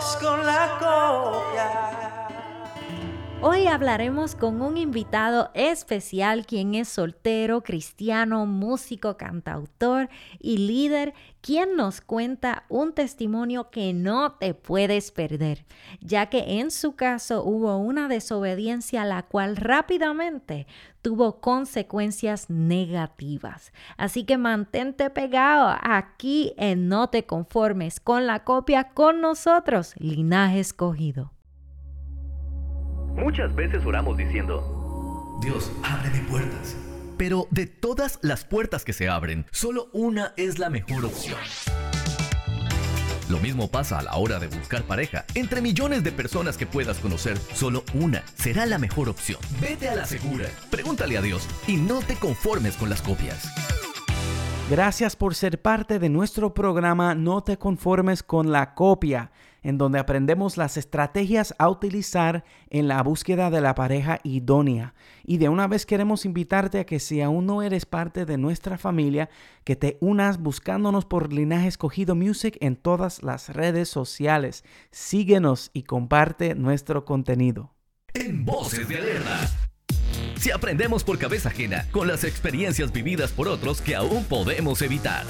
conformes con la copia. Hoy hablaremos con un invitado especial quien es soltero, cristiano, músico, cantautor y líder, quien nos cuenta un testimonio que no te puedes perder, ya que en su caso hubo una desobediencia la cual rápidamente tuvo consecuencias negativas. Así que mantente pegado aquí en No te conformes con la copia con nosotros, linaje escogido. Muchas veces oramos diciendo, Dios, ábreme puertas. Pero de todas las puertas que se abren, solo una es la mejor opción. Lo mismo pasa a la hora de buscar pareja. Entre millones de personas que puedas conocer, solo una será la mejor opción. Vete a la segura, pregúntale a Dios y no te conformes con las copias. Gracias por ser parte de nuestro programa No te conformes con la copia en donde aprendemos las estrategias a utilizar en la búsqueda de la pareja idónea. Y de una vez queremos invitarte a que si aún no eres parte de nuestra familia, que te unas buscándonos por Linaje Escogido Music en todas las redes sociales. Síguenos y comparte nuestro contenido. En Voces de Alerta. Si aprendemos por cabeza ajena con las experiencias vividas por otros que aún podemos evitar.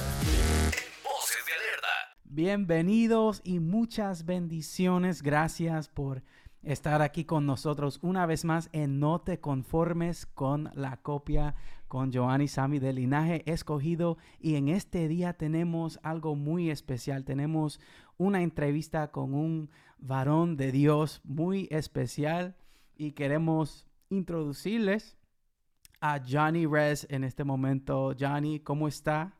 Bienvenidos y muchas bendiciones. Gracias por estar aquí con nosotros una vez más en No te conformes con la copia con Joanny Sami del linaje escogido y en este día tenemos algo muy especial. Tenemos una entrevista con un varón de Dios muy especial y queremos introducirles a Johnny Rez en este momento. Johnny, ¿cómo está?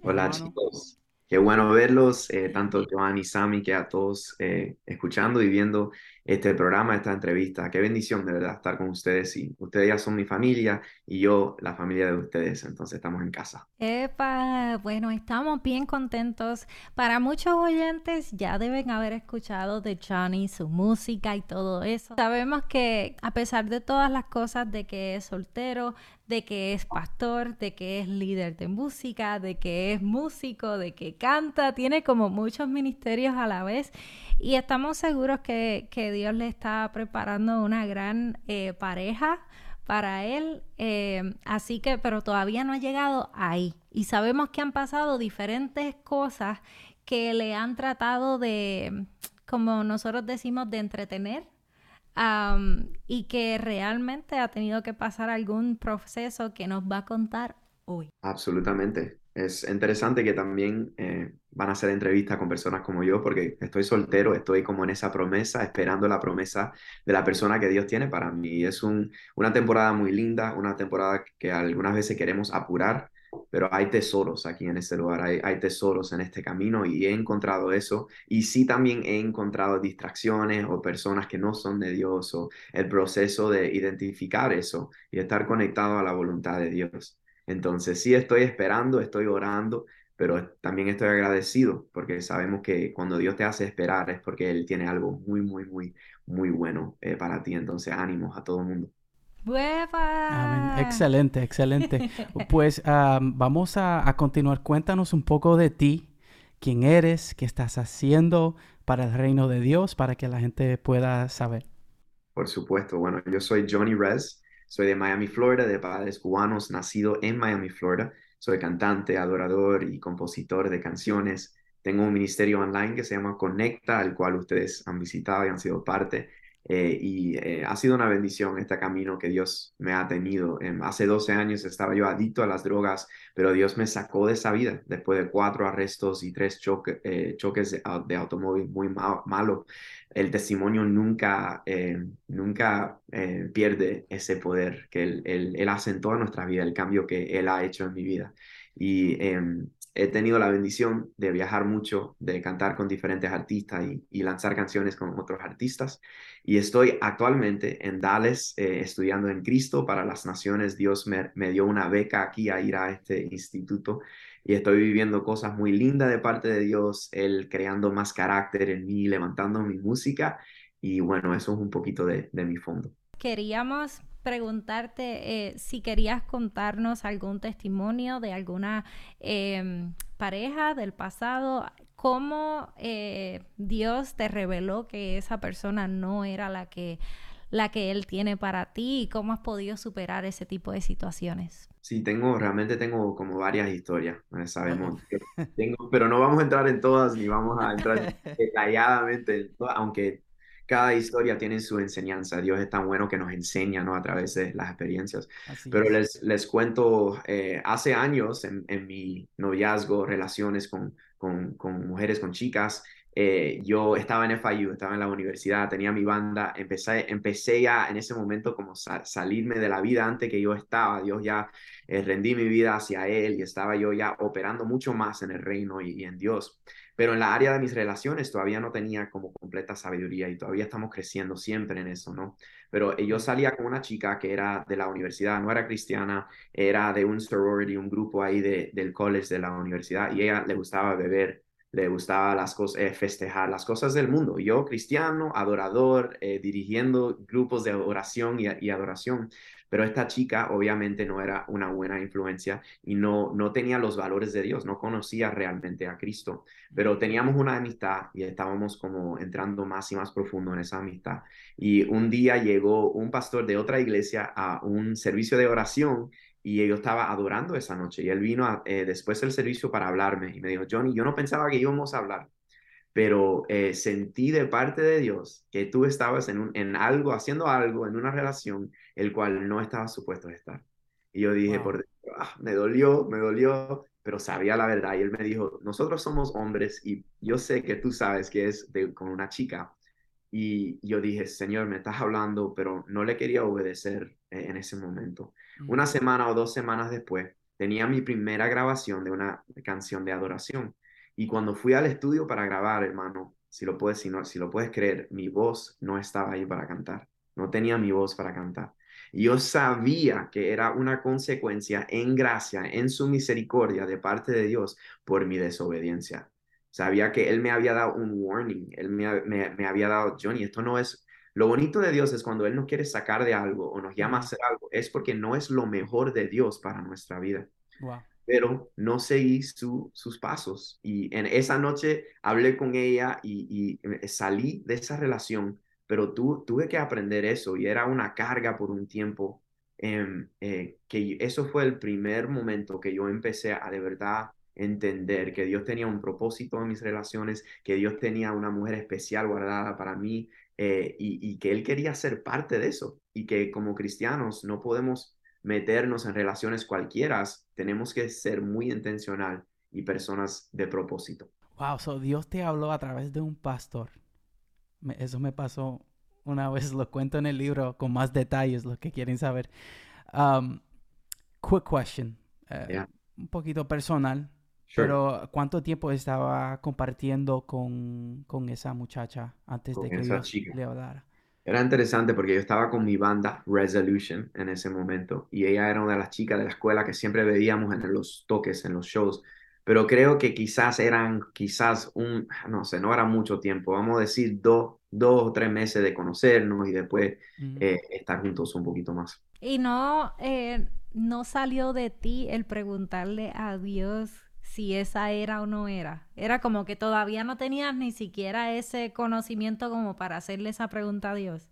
Hola chicos, Qué bueno verlos, eh, tanto Joan y Sammy, que a todos eh, escuchando y viendo este programa, esta entrevista. Qué bendición de verdad estar con ustedes y ustedes ya son mi familia y yo la familia de ustedes, entonces estamos en casa. Epa, bueno, estamos bien contentos. Para muchos oyentes ya deben haber escuchado de Johnny, su música y todo eso. Sabemos que a pesar de todas las cosas de que es soltero, de que es pastor, de que es líder de música, de que es músico, de que canta, tiene como muchos ministerios a la vez y estamos seguros que, Dios le está preparando una gran eh, pareja para él, eh, así que, pero todavía no ha llegado ahí y sabemos que han pasado diferentes cosas que le han tratado de, como nosotros decimos, de entretener y que realmente ha tenido que pasar algún proceso que nos va a contar hoy. Absolutamente. Es interesante que también eh, van a hacer entrevistas con personas como yo, porque estoy soltero, estoy como en esa promesa, esperando la promesa de la persona que Dios tiene para mí. Es un, una temporada muy linda, una temporada que algunas veces queremos apurar, pero hay tesoros aquí en este lugar, hay, hay, tesoros en este camino y he encontrado eso. Y sí también he encontrado distracciones o personas que no son de Dios o el proceso de identificar eso y estar conectado a la voluntad de Dios. Entonces sí estoy esperando, estoy orando, pero también estoy agradecido porque sabemos que cuando Dios te hace esperar es porque Él tiene algo muy, muy, muy, muy bueno eh, para ti. Entonces ánimos a todo el mundo. Excelente, excelente. pues vamos a, continuar. Cuéntanos un poco de ti, quién eres, qué estás haciendo para el reino de Dios, para que la gente pueda saber. Por supuesto. Bueno, yo soy Johnny Rez, soy de Miami, Florida, de padres cubanos, nacido en Miami, Florida. Soy cantante, adorador y compositor de canciones. Tengo un ministerio online que se llama Conecta, al cual ustedes han visitado y han sido parte. Eh, y eh, ha sido una bendición este camino que Dios me ha tenido. Em, hace 12 años estaba yo adicto a las drogas, pero Dios me sacó de esa vida después de cuatro arrestos y tres eh, choques de, automóvil muy malos. El testimonio nunca, nunca pierde ese poder que él, él, él, hace en nuestra vida, el cambio que Él ha hecho en mi vida. Y em, he tenido la bendición de viajar mucho, de cantar con diferentes artistas y, lanzar canciones con otros artistas. Y estoy actualmente en Dallas eh, estudiando en Cristo para las Naciones. Dios me, dio una beca aquí a ir a este instituto y estoy viviendo cosas muy lindas de parte de Dios, Él creando más carácter en mí, levantando mi música. Y bueno, eso es un poquito de mi fondo. Queríamos preguntarte eh, si querías contarnos algún testimonio de alguna em, pareja del pasado, ¿cómo eh, Dios te reveló que esa persona no era la que, la que Él tiene para ti y cómo has podido superar ese tipo de situaciones? Sí, tengo, realmente tengo como varias historias, eh, sabemos. Tengo, pero no vamos a entrar en todas ni vamos a entrar detalladamente en todas, aunque cada historia tiene su enseñanza. Dios es tan bueno que nos enseña ¿no? a través de las experiencias. Pero les, les cuento, eh, hace años en, en, mi noviazgo, relaciones con, con, con mujeres, con chicas, eh, yo estaba en FIU, estaba en la universidad, tenía mi banda, empecé, empecé ya en ese momento como salirme de la vida antes que yo estaba, Dios ya eh, rendí mi vida hacia Él y estaba yo ya operando mucho más en el reino y, en Dios. Pero en la área de mis relaciones todavía no tenía como completa sabiduría y todavía estamos creciendo siempre en eso, ¿no? Pero eh, yo salía con una chica que era de la universidad, no era cristiana, era de un sorority, un grupo ahí de, del college de la universidad y ella le gustaba beber le gustaba las cosas, eh, festejar las cosas del mundo. Yo, cristiano, adorador, eh, dirigiendo grupos de oración y, adoración, pero esta chica obviamente no era una buena influencia y no, no tenía los valores de Dios, no conocía realmente a Cristo, pero teníamos una amistad y estábamos como entrando más y más profundo en esa amistad. Y un día llegó un pastor de otra iglesia a un servicio de oración y yo estaba adorando esa noche y él vino eh, después del servicio para hablarme y me dijo, Johnny, yo no pensaba que íbamos a hablar, pero eh, sentí de parte de Dios que tú estabas en, un, en algo, haciendo algo, en una relación, el cual no estaba supuesto a estar. Y yo dije, por ah, me dolió, me dolió, pero sabía la verdad. Y él me dijo, nosotros somos hombres y yo sé que tú sabes que es de, con una chica. Y yo dije, Señor, me estás hablando, pero no le quería obedecer eh, en ese momento. Una semana o dos semanas después, tenía mi primera grabación de una canción de adoración. Y cuando fui al estudio para grabar, hermano, si lo puedes, si no, si lo puedes creer, mi voz no estaba ahí para cantar. No tenía mi voz para cantar. Y yo sabía que era una consecuencia en gracia, en su misericordia de parte de Dios por mi desobediencia. Sabía que Él me había dado un warning, Él me, me, me había dado, Johnny, esto no es lo bonito de Dios es cuando Él nos quiere sacar de algo o nos llama a hacer algo, es porque no es lo mejor de Dios para nuestra vida. Pero no seguí sus pasos. Y en esa noche hablé con ella y, salí de esa relación, pero tuve que aprender eso y era una carga por un tiempo. Em, eh, que eso fue el primer momento que yo empecé a de verdad entender que Dios tenía un propósito en mis relaciones, que Dios tenía una mujer especial guardada para mí, eh, y, que él quería ser parte de eso y que como cristianos no podemos meternos en relaciones cualquiera, tenemos que ser muy intencional y personas de propósito. Wow, so Dios te habló a través de un pastor. eso me pasó una vez, lo cuento en el libro con más detalles, los que quieren saber. Um, quick question, eh, un poquito personal. Pero ¿cuánto tiempo estaba compartiendo con, con esa muchacha antes de que Dios le hablara? Era interesante porque yo estaba con mi banda Resolution en ese momento y ella era una de las chicas de la escuela que siempre veíamos en los toques, en los shows, pero creo que quizás eran, quizás un, no sé, no era mucho tiempo, vamos a decir dos, dos o tres meses de conocernos y después eh, estar juntos un poquito más. Y no, eh, no salió de ti el preguntarle a Dios si esa era o no era. Era como que todavía no tenías ni siquiera ese conocimiento como para hacerle esa pregunta a Dios.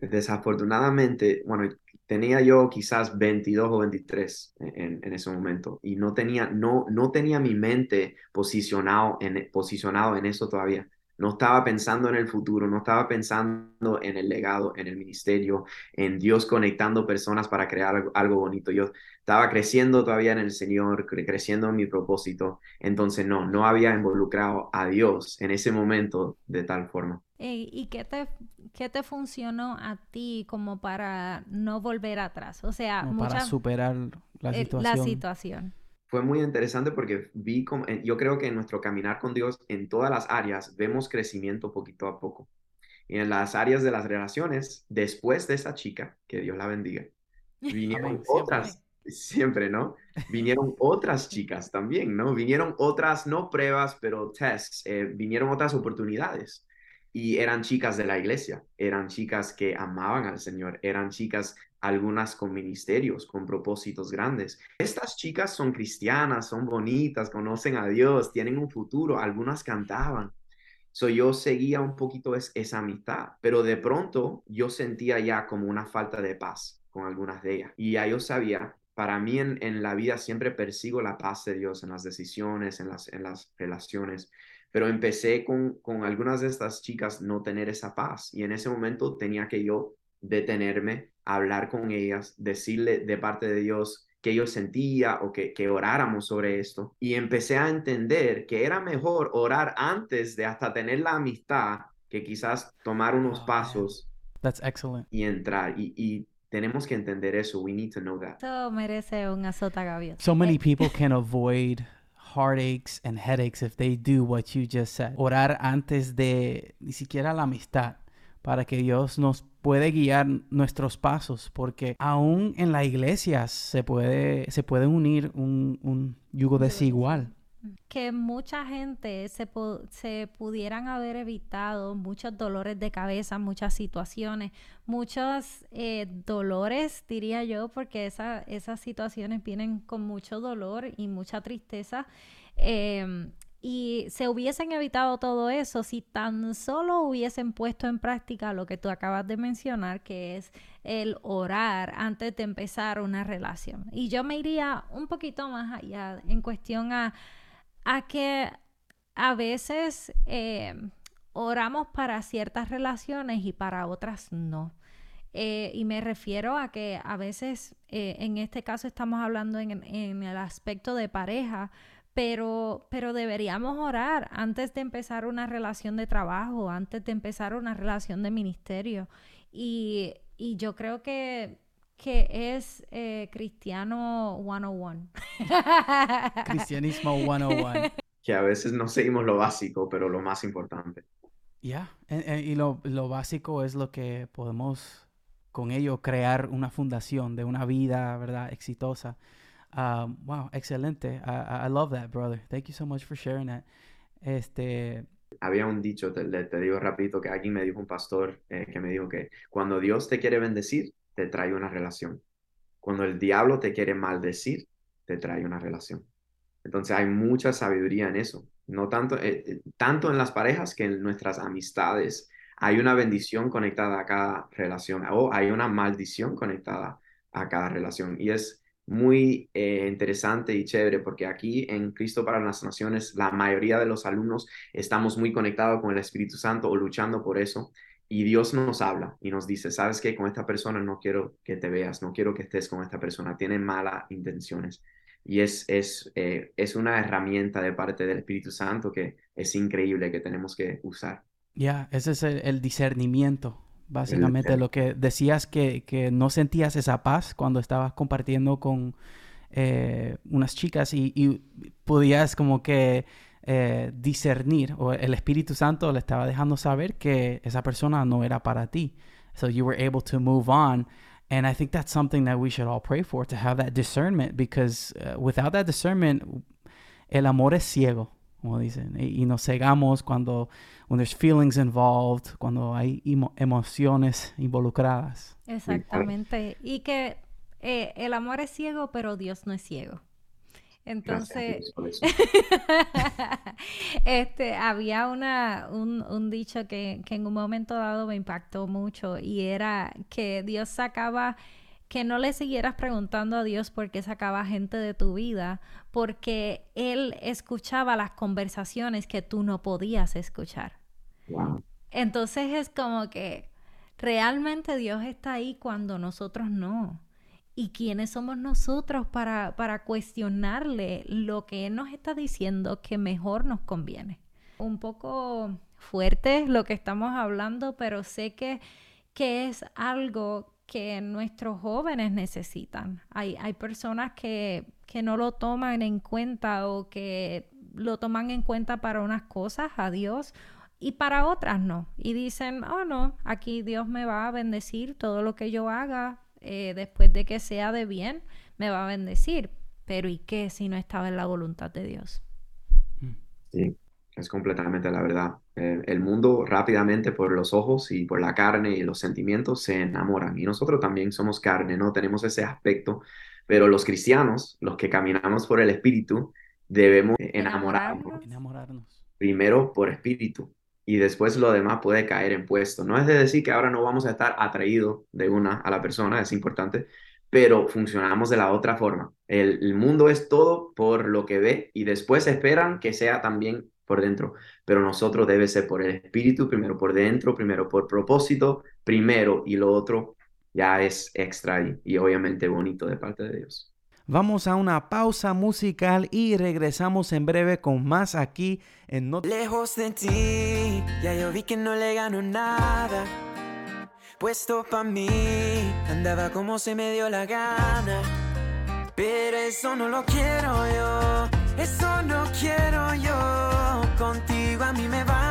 Desafortunadamente, bueno, tenía yo quizás 22 o 23 en, en, ese momento y no tenía, no, no tenía mi mente posicionado en, posicionado en eso todavía. No estaba pensando en el futuro, no estaba pensando en el legado, en el ministerio, en Dios conectando personas para crear algo, bonito. Yo estaba creciendo todavía en el Señor, creciendo en mi propósito. Entonces no, no había involucrado a Dios en ese momento de tal forma. ¿Y qué te, qué te funcionó a ti como para no volver atrás? O sea, para superar la eh, situación. la situación fue muy interesante porque vi, como, yo creo que en nuestro caminar con Dios, en todas las áreas, vemos crecimiento poquito a poco. Y en las áreas de las relaciones, después de esa chica, que Dios la bendiga, vinieron otras, siempre, ¿no? Vinieron otras chicas también, ¿no? Vinieron otras, no pruebas, pero tests, eh, vinieron otras oportunidades. Y eran chicas de la iglesia, eran chicas que amaban al Señor, eran chicas algunas con ministerios, con propósitos grandes. Estas chicas son cristianas, son bonitas, conocen a Dios, tienen un futuro, algunas cantaban. So, yo seguía un poquito esa amistad, pero de pronto yo sentía ya como una falta de paz con algunas de ellas. Y ya yo sabía, para mí en, en la vida siempre persigo la paz de Dios en las decisiones, en las, en las relaciones, pero empecé con, con algunas de estas chicas no tener esa paz y en ese momento tenía que yo detenerme, hablar con ellas, decirle de parte de Dios que yo sentía o que, que oráramos sobre esto. Y empecé a entender que era mejor orar antes de hasta tener la amistad que quizás tomar unos Oh, pasos That's excellent. y entrar. Y, y tenemos que entender eso. We need to know that. Eso merece un azota gaviota. So many Eh, people can avoid heartaches and headaches if they do what you just said. Orar antes de ni siquiera la amistad para que Dios nos puede guiar nuestros pasos, porque aún en la iglesia se puede, se puede unir un, un yugo desigual. Que mucha gente se, se pudieran haber evitado muchos dolores de cabeza, muchas situaciones, muchos eh, dolores, diría yo, porque esa- esas situaciones vienen con mucho dolor y mucha tristeza. em, y se hubiesen evitado todo eso si tan solo hubiesen puesto en práctica lo que tú acabas de mencionar, que es el orar antes de empezar una relación. Y yo me iría un poquito más allá en cuestión a a que a veces eh, oramos para ciertas relaciones y para otras no. Eh, y me refiero a que a veces, eh, en este caso estamos hablando en, el aspecto de pareja, pero, pero deberíamos orar antes de empezar una relación de trabajo, antes de empezar una relación de ministerio. Y, y yo creo que, que es eh, cristiano 101. Cristianismo 101. Que a veces no seguimos lo básico, pero lo más importante. Ya, e- e- y lo, lo básico es lo que podemos con ello crear una fundación de una vida, ¿verdad? Exitosa. Um, wow, excelente. I, I- love that, brother. Thank you so much for sharing that. Este, Había un dicho, te, te digo rapidito, que alguien me dijo, un pastor, eh, que me dijo que cuando Dios te quiere bendecir, te trae una relación. Cuando el diablo te quiere maldecir, te trae una relación. Entonces hay mucha sabiduría en eso. No tanto, eh, eh, tanto en las parejas que en nuestras amistades. Hay una bendición conectada a cada relación o hay una maldición conectada a cada relación. Y es muy eh, interesante y chévere porque aquí en Cristo para las Naciones la mayoría de los alumnos estamos muy conectados con el Espíritu Santo o luchando por eso. Y Dios nos habla y nos dice, sabes que con esta persona no quiero que te veas, no quiero que estés con esta persona, tiene malas intenciones. Y es, es, eh, es una herramienta de parte del Espíritu Santo que es increíble que tenemos que usar. ya, ese es el, el discernimiento, básicamente. Lo que decías que, que no sentías esa paz cuando estabas compartiendo con eh, unas chicas y, y podías como que eh, discernir, o el Espíritu Santo le estaba dejando saber que esa persona no era para ti. So you were able to move on. And I think that's something that we should all pray for to have that discernment because uh, without that discernment, el amor es ciego, como dicen, y, y nos cegamos cuando when there's feelings involved, cuando hay emo- emociones involucradas. Exactamente. Y que eh, el amor es ciego, pero Dios no es ciego. Entonces, este, había una, un, un dicho que, que en un momento dado me impactó mucho y era que Dios sacaba, que no le siguieras preguntando a Dios por qué sacaba gente de tu vida, porque Él escuchaba las conversaciones que tú no podías escuchar. Wow. Entonces es como que realmente Dios está ahí cuando nosotros no. ¿Y quiénes somos nosotros para, para cuestionarle lo que Él nos está diciendo que mejor nos conviene? Un poco fuerte lo que estamos hablando, pero sé que, que es algo que nuestros jóvenes necesitan. Hay, hay personas que, que no lo toman en cuenta o que lo toman en cuenta para unas cosas, a Dios, y para otras no. Y dicen, oh no, aquí Dios me va a bendecir todo lo que yo haga, eh, después de que sea de bien, me va a bendecir. Pero ¿y qué si no estaba en la voluntad de Dios? Sí. es completamente la verdad. Eh, el mundo rápidamente por los ojos y por la carne y los sentimientos se enamoran. Y nosotros también somos carne, ¿no? Tenemos ese aspecto. Pero los cristianos, los que caminamos por el Espíritu, debemos enamorarnos. Enamorarnos. Primero por Espíritu y después lo demás puede caer en puesto. No es de decir que ahora no vamos a estar atraídos de una a la persona, es importante, pero funcionamos de la otra forma. El, mundo es todo por lo que ve y después esperan que sea también por dentro, pero nosotros debe ser por el espíritu, primero por dentro, primero por propósito, primero y lo otro ya es extra y obviamente bonito de parte de Dios. Vamos a una pausa musical y regresamos en breve con más aquí en No Lejos de ti, ya yo vi que no le gano nada. Puesto pa' mí, andaba como se me dio la gana. Pero eso no lo quiero yo, eso no quiero yo. Contigo a mí me va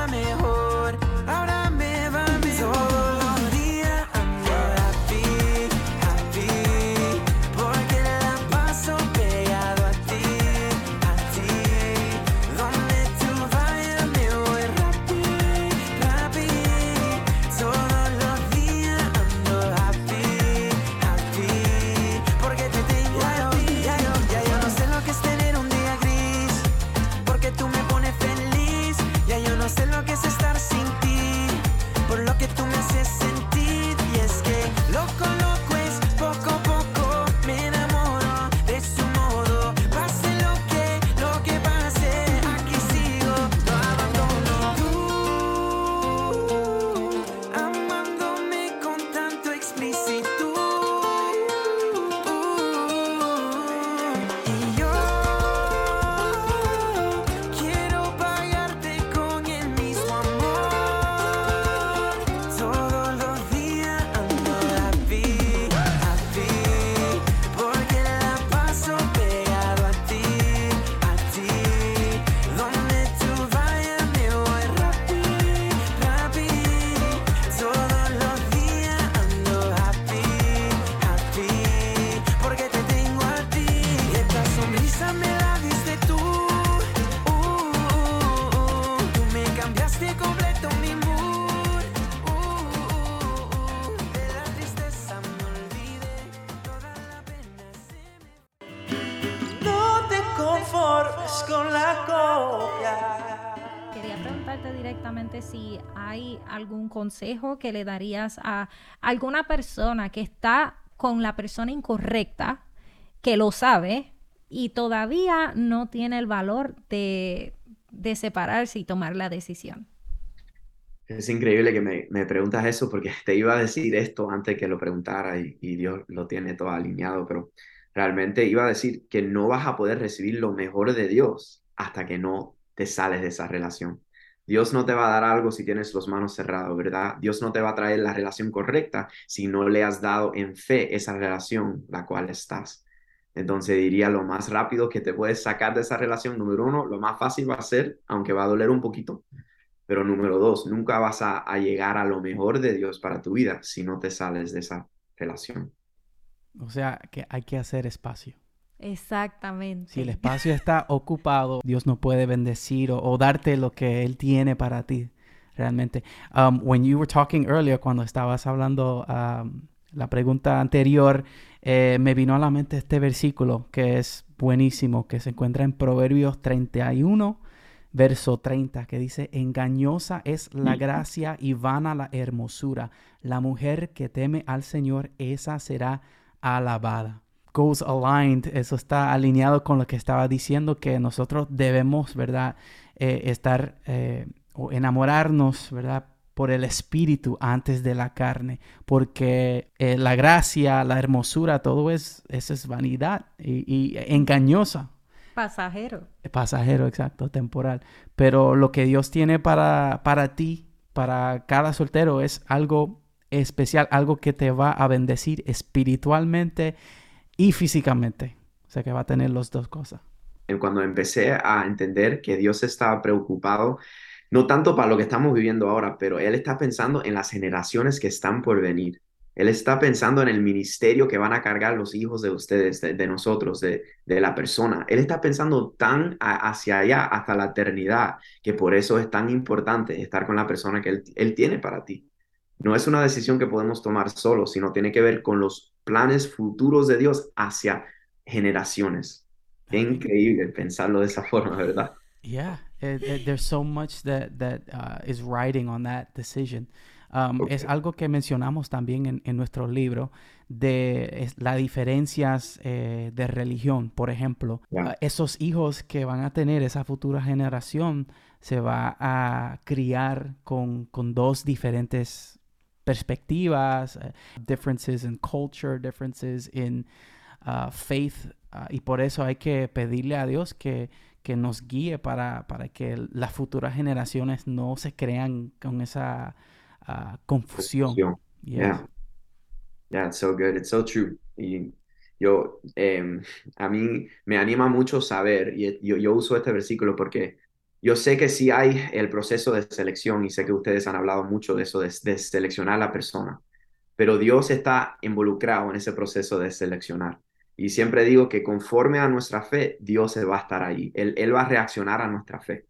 consejo que le darías a alguna persona que está con la persona incorrecta, que lo sabe y todavía no tiene el valor de, de separarse y tomar la decisión. Es increíble que me, me preguntas eso porque te iba a decir esto antes que lo preguntara y, y Dios lo tiene todo alineado, pero realmente iba a decir que no vas a poder recibir lo mejor de Dios hasta que no te sales de esa relación. Dios no te va a dar algo si tienes las manos cerradas, ¿verdad? Dios no te va a traer la relación correcta si no le has dado en fe esa relación la cual estás. Entonces diría lo más rápido que te puedes sacar de esa relación, número uno, lo más fácil va a ser, aunque va a doler un poquito, pero número dos, nunca vas a, a llegar a lo mejor de Dios para tu vida si no te sales de esa relación. O sea, que hay que hacer espacio. Exactamente. Si el espacio está ocupado, Dios no puede bendecir o, o darte lo que Él tiene para ti, realmente. Um, when you were talking earlier, cuando estabas hablando um, la pregunta anterior, eh, me vino a la mente este versículo que es buenísimo, que se encuentra en Proverbios 31, verso 30, que dice, engañosa es la gracia y vana la hermosura. La mujer que teme al Señor, esa será alabada. Goes aligned, eso está alineado con lo que estaba diciendo, que nosotros debemos, ¿verdad? Eh, estar eh, o enamorarnos, ¿verdad? Por el espíritu antes de la carne, porque eh, la gracia, la hermosura, todo es, eso es vanidad y, y engañosa. Pasajero. Pasajero, exacto, temporal. Pero lo que Dios tiene para, para ti, para cada soltero, es algo especial, algo que te va a bendecir espiritualmente y físicamente. O sea que va a tener las dos cosas. Cuando empecé a entender que Dios estaba preocupado, no tanto para lo que estamos viviendo ahora, pero Él está pensando en las generaciones que están por venir. Él está pensando en el ministerio que van a cargar los hijos de ustedes, de, nosotros, de, de, la persona. Él está pensando tan hacia allá, hasta la eternidad, que por eso es tan importante estar con la persona que él, él tiene para ti. No es una decisión que podemos tomar solo, sino tiene que ver con los planes futuros de Dios hacia generaciones. Qué increíble pensarlo de esa forma, ¿verdad? Yeah, there's so much that that uh, is riding on that decision. Um, es algo que mencionamos también en, en nuestro libro de las diferencias eh, de religión. Por ejemplo, uh, esos hijos que van a tener esa futura generación se va a criar con, con dos diferentes perspectivas, uh, differences in culture, differences in faith, y por eso hay que pedirle a Dios que, que nos guíe para, para que las futuras generaciones no se crean con esa uh, confusión. Yeah. yeah. it's so good, it's so true. Y yo, eh, a mí me anima mucho saber, y yo, yo uso este versículo porque yo sé que sí hay el proceso de selección y sé que ustedes han hablado mucho de eso, de, de seleccionar a la persona, pero Dios está involucrado en ese proceso de seleccionar. Y siempre digo que conforme a nuestra fe, Dios va a estar ahí. Él, él va a reaccionar a nuestra fe.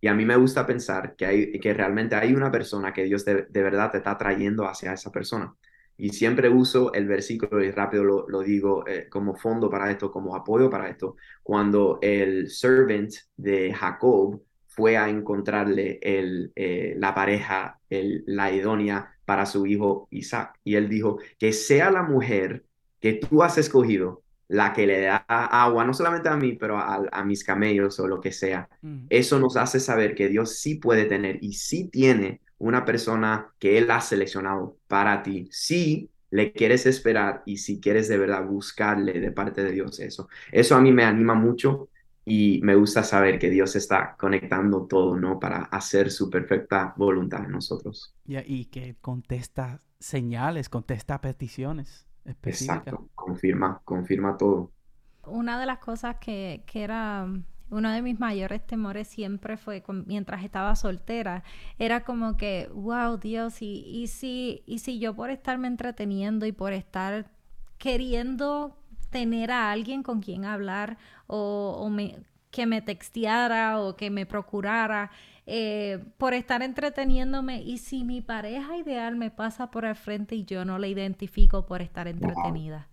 Y a mí me gusta pensar que, hay, que realmente hay una persona que Dios de, verdad te está trayendo hacia esa persona. Y siempre uso el versículo y rápido lo, lo digo eh, como fondo para esto, como apoyo para esto. Cuando el servant de Jacob fue a encontrarle el, eh, la pareja, el, la idónea para su hijo Isaac. Y él dijo, que sea la mujer que tú has escogido la que le da agua, no solamente a mí, pero a, mis camellos o lo que sea. Mm. Eso nos hace saber que Dios sí puede tener y sí tiene una persona que Él ha seleccionado para ti. Si le quieres esperar y si quieres de verdad buscarle de parte de Dios eso. Eso a mí me anima mucho y me gusta saber que Dios está conectando todo, ¿no? Para hacer su perfecta voluntad en nosotros. y que contesta señales, contesta peticiones. Exacto, confirma, confirma todo. Una de las cosas que, era uno de mis mayores temores siempre fue mientras estaba soltera, era como que, wow, Dios, y, y, si, y si yo por estarme entreteniendo y por estar queriendo tener a alguien con quien hablar o, que me texteara o que me procurara, eh, por estar entreteniéndome y si mi pareja ideal me pasa por el frente y yo no la identifico por estar entretenida.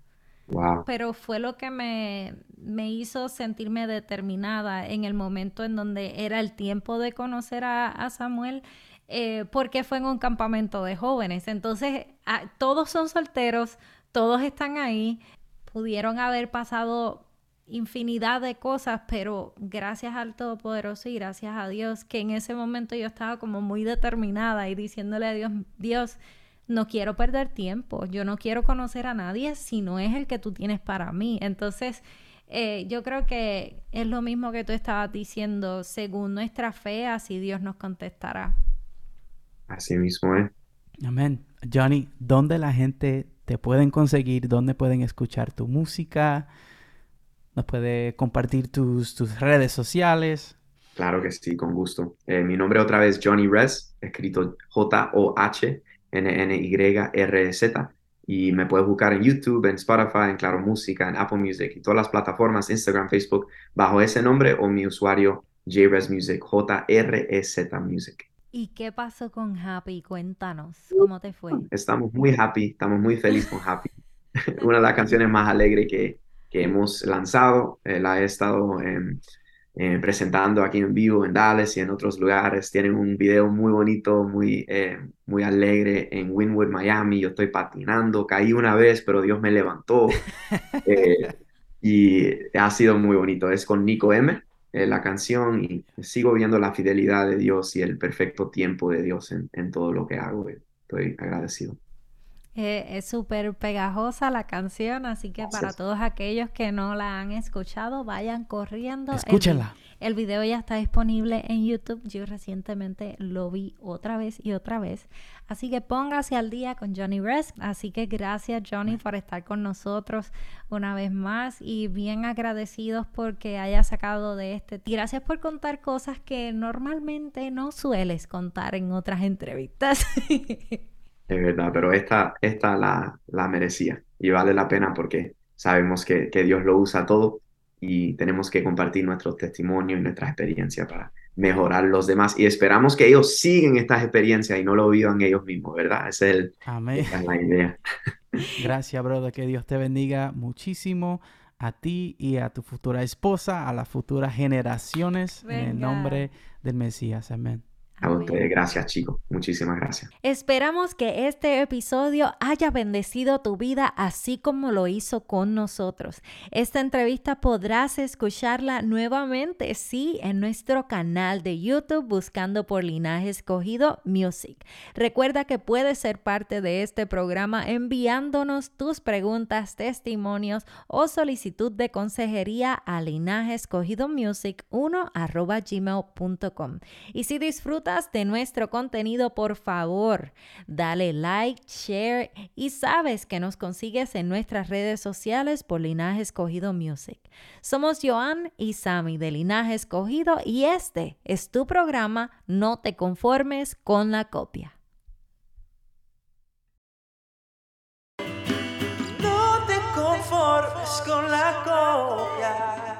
Pero fue lo que me, me, hizo sentirme determinada en el momento en donde era el tiempo de conocer a, Samuel, eh, porque fue en un campamento de jóvenes. Entonces, todos son solteros, todos están ahí, pudieron haber pasado infinidad de cosas, pero gracias al Todopoderoso y gracias a Dios, que en ese momento yo estaba como muy determinada y diciéndole a Dios, Dios, no quiero perder tiempo, yo no quiero conocer a nadie si no es el que tú tienes para mí. Entonces, eh, yo creo que es lo mismo que tú estabas diciendo, según nuestra fe, así Dios nos contestará. Así mismo es. Amén. Johnny, ¿dónde la gente te pueden conseguir? ¿Dónde pueden escuchar tu música? nos puede compartir tus, tus redes sociales. Claro que sí, con gusto. Eh, mi nombre otra vez Johnny Res, escrito J-O-H-N-N-Y-R-Z. Y me puedes buscar en YouTube, en Spotify, en Claro Música, en Apple Music y todas las plataformas, Instagram, Facebook, bajo ese nombre o mi usuario JRES Music, J-R-E-Z Music. ¿Y qué pasó con Happy? Cuéntanos, ¿cómo te fue? Estamos muy happy, estamos muy felices con Happy. Una de las canciones más alegres que, que hemos lanzado. Eh, la he estado em, eh, presentando aquí en vivo en Dallas y en otros lugares. Tienen un video muy bonito, muy, eh, muy alegre en Winwood, Miami. Yo estoy patinando, caí una vez, pero Dios me levantó. y ha sido muy bonito. Es con Nico M. la canción y sigo viendo la fidelidad de Dios y el perfecto tiempo de Dios en, en todo lo que hago. Estoy agradecido. Eh, es súper pegajosa la canción, así que para todos aquellos que no la han escuchado, vayan corriendo. Escúchenla. El, video ya está disponible en YouTube. Yo recientemente lo vi otra vez y otra vez. Así que póngase al día con Johnny Rest. Así que gracias Johnny por estar con nosotros una vez más y bien agradecidos porque haya sacado de este. Y gracias por contar cosas que normalmente no sueles contar en otras entrevistas. es verdad, pero esta, esta la, la merecía y vale la pena porque sabemos que, que Dios lo usa todo y tenemos que compartir nuestro testimonio y nuestra experiencia para mejorar los demás y esperamos que ellos sigan estas experiencias y no lo vivan ellos mismos, ¿verdad? Esa es, el, Amén. esa es la idea. Gracias, brother. Que Dios te bendiga muchísimo a ti y a tu futura esposa, a las futuras generaciones, en el Venga. nombre del Mesías. Amén. A Amén. ustedes, gracias chicos, muchísimas gracias. Esperamos que este episodio haya bendecido tu vida así como lo hizo con nosotros. Esta entrevista podrás escucharla nuevamente, sí, en nuestro canal de YouTube buscando por Linaje Escogido Music. Recuerda que puedes ser parte de este programa enviándonos tus preguntas, testimonios o solicitud de consejería a Linaje Escogido Music 1 arroba gmail.com. Y si disfrutas de nuestro contenido, por favor, dale like, share y sabes que nos consigues en nuestras redes sociales por Linaje Escogido Music. Somos Joan y Sammy de Linaje Escogido y este es tu programa No te conformes con la copia. No te conformes con la copia.